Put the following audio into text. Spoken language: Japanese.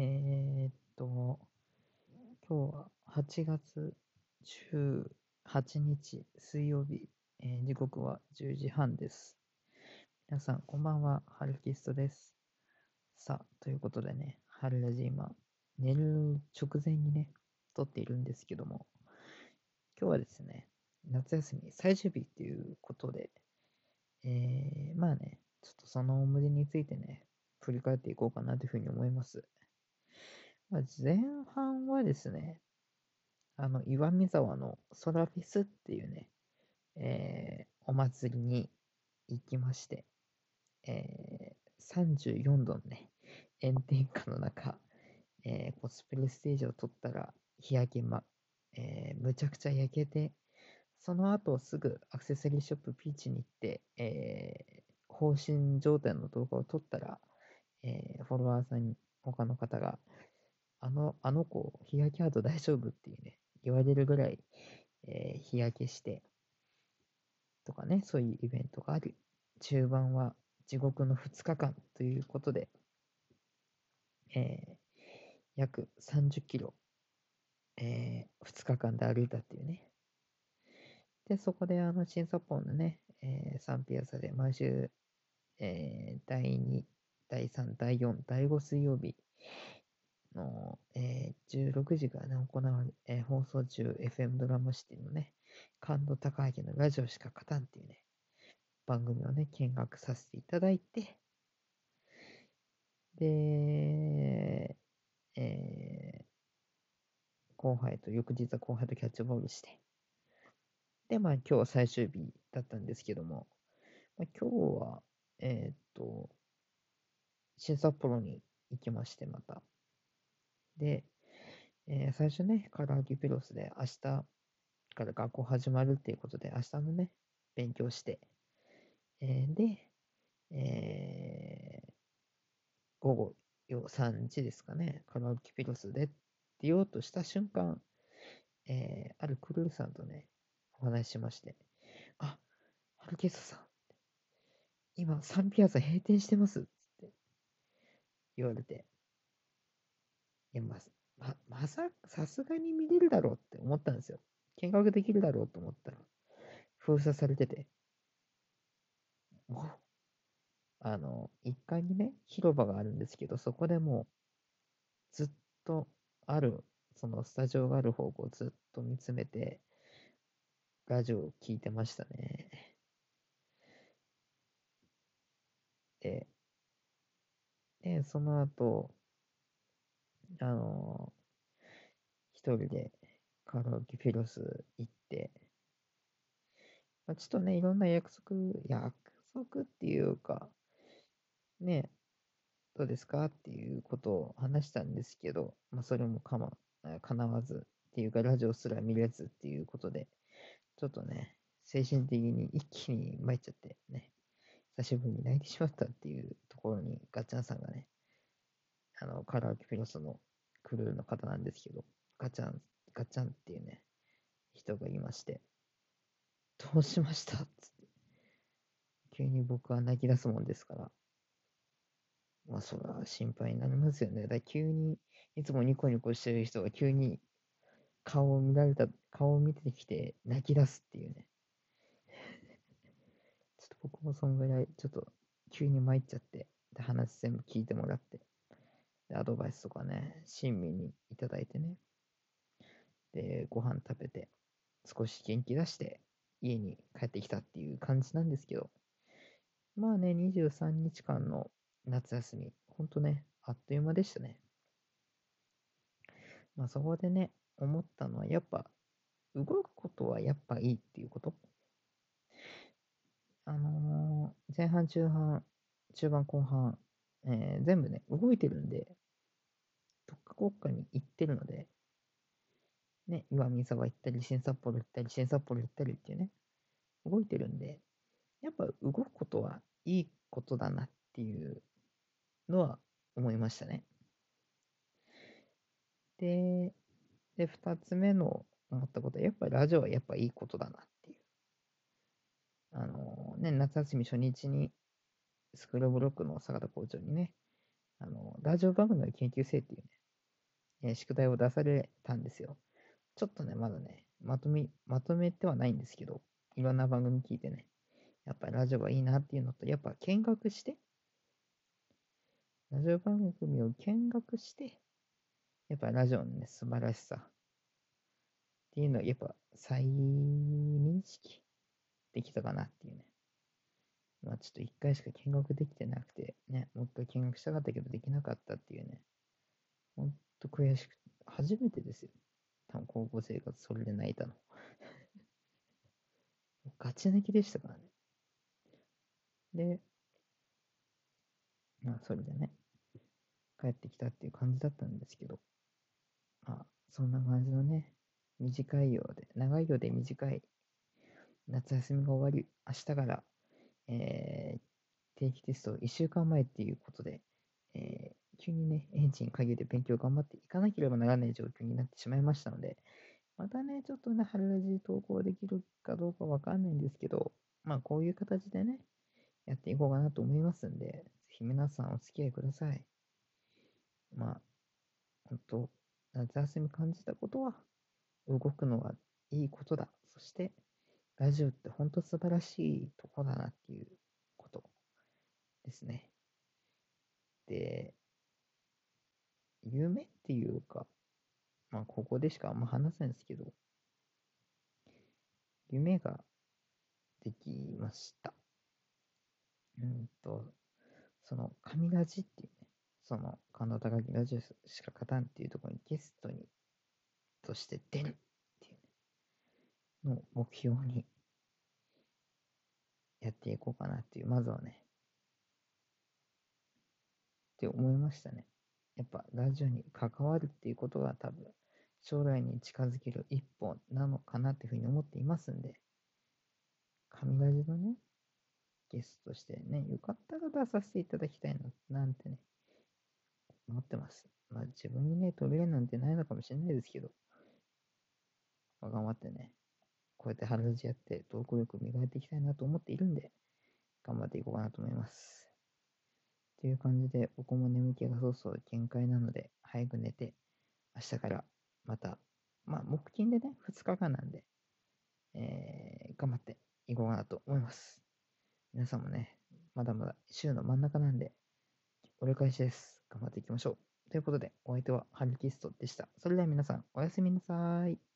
えー、っと、今日は8月18日水曜日、えー、時刻は10時半です。皆さん、こんばんは、ハルキストです。さあ、ということでね、春ラジ今、寝る直前にね、撮っているんですけども、今日はですね、夏休み最終日っていうことで、えー、まあね、ちょっとその思い出についてね、振り返っていこうかなというふうに思います。まあ、前半はですね、あの、岩見沢のソラフェスっていうね、えー、お祭りに行きまして、えー、34度のね、炎天下の中、えー、コスプレステージを撮ったら日焼けま、えー、むちゃくちゃ焼けて、その後すぐアクセサリーショップピーチに行って、えー、放心状態の動画を撮ったら、えー、フォロワーさんに、他の方が、あの、あの子、日焼け跡大丈夫？っていうね、言われるぐらい、えー、日焼けして、とかね、そういうイベントがあり、中盤は地獄の2日間ということで、えー、約30キロ、えー、2日間で歩いたっていうね。で、そこであの、新札幌のね、えー、サンピアサで毎週、えー、第2、第3、第4、第5水曜日の、えー、16時からね、行われ、えー、放送中 FM ドラマシティのね、感度高明のラジオしか勝たんっていうね、番組をね、見学させていただいて、で、えー、後輩と、翌日は後輩とキャッチボールして、で、まあ今日は最終日だったんですけども、まあ、今日は、えー、っと、新札幌に行きまして、また。で、えー、最初ね、カラーギピロスで明日から学校始まるっていうことで、明日のね、勉強して、えー、で、えー、午後3時ですかね、カラオケピロスで出ようとした瞬間、えー、あるクルーさんとね、お話ししまして、あ、ハルケストさん、今、サンピアザ閉店してますって言われて、いや、ま、ま、まさ、さすがに見れるだろうって思ったんですよ。見学できるだろうと思ったら、封鎖されてて、あの、1階にね、広場があるんですけど、そこでもう、ずっとある、そのスタジオがある方向をずっと見つめて、ラジオを聞いてましたね。で、で、その後、あの、一人でカラオケフィロス行って、まあ、ちょっとね、いろんな約束、約束っていうか、ね、どうですかっていうことを話したんですけど、まあ、それもかま、叶わずっていうか、ラジオすら見れずっていうことで、ちょっとね、精神的に一気に参っちゃってね、久しぶりに泣いてしまったっていうところに、ガッチャンさんがね、あの、カラオケピロスのクルーの方なんですけど、ガチャン、ガチャンっていうね、人がいまして、どうしましたつって。急に僕は泣き出すもんですから。まあ、そら心配になりますよね。だ急に、いつもニコニコしてる人が急に顔を見られた、顔を見てきて泣き出すっていうね。ちょっと僕もそんぐらい、ちょっと急に参っちゃって、で、話全部聞いてもらって、で、アドバイスとかね、親身にいただいてね。で、ご飯食べて、少し元気出して、家に帰ってきたっていう感じなんですけど、まあね、23日間の夏休み、ほんとね、あっという間でしたね。まあそこでね、思ったのは、やっぱ、動くことはやっぱいいっていうこと。あのー、前半、中半、中盤、後半、えー、全部ね、動いてるんで、特化国家に行ってるので、ね、岩見沢行ったり、新札幌行ったり、新札幌行ったりっていうね、動いてるんで、やっぱ動くことはいいことだなっていうのは思いましたね。で、で、二つ目の思ったことは、やっぱりラジオはやっぱいいことだなっていう。あのね、夏休み初日に、スクーブロックの坂田校長にね、あの、ラジオ番組の研究生っていうね、え宿題を出されたんですよ。ちょっとね、まだね、まとめ、まとめてはないんですけど、いろんな番組聞いてね、やっぱラジオがいいなっていうのと、やっぱ見学して、ラジオ番組を見学して、やっぱラジオのね、素晴らしさっていうのをやっぱ再認識できたかなっていうね。まあちょっと一回しか見学できてなくて、ね、もう一回見学したかったけどできなかったっていうね。ほんと悔しくて、初めてですよ。多分高校生活それで泣いたの。ガチ泣きでしたからね。で、まあそれでね、帰ってきたっていう感じだったんですけど、まあそんな感じのね、短いようで、長いようで短い夏休みが終わり、明日から、えー定期テスト1週間前っていうことで、えー急にね、エンジンかけて勉強頑張っていかなければならない状況になってしまいましたので、またね、ちょっとね、春ラジ投稿できるかどうかわかんないんですけど、まあ、こういう形でね、やっていこうかなと思いますんで、ぜひ皆さんお付き合いください。まあ、本当夏休み感じたことは、動くのはいいことだ。そして、ラジオって本当素晴らしいとこだなっていうことですね。で、夢っていうか、まあ、ここでしかあんま話せないんですけど、夢ができました。うんと、その、神ラジっていうね、その、神田高木ラジオしか勝たんっていうところにゲストに、として出る、の目標に、やっていこうかなっていう、まずはね、って思いましたね。やっぱラジオに関わるっていうことが多分将来に近づける一歩なのかなっていうふうに思っていますんで、神ラジのね、ゲストとしてね、よかったら出させていただきたいな、なんてね、思ってます。まあ自分にね、扉なんてないのかもしれないですけど、まあ、頑張ってね、こうやって春ラジやって、トーク力磨いていきたいなと思っているんで、頑張っていこうかなと思います。という感じで、僕も眠気がそうそう限界なので、早く寝て、明日からまた、まあ、木金でね、2日間なんで、えー、頑張っていこうかなと思います。皆さんもね、まだまだ週の真ん中なんで、折り返しです。頑張っていきましょう。ということで、お相手はハルキストでした。それでは皆さん、おやすみなさい。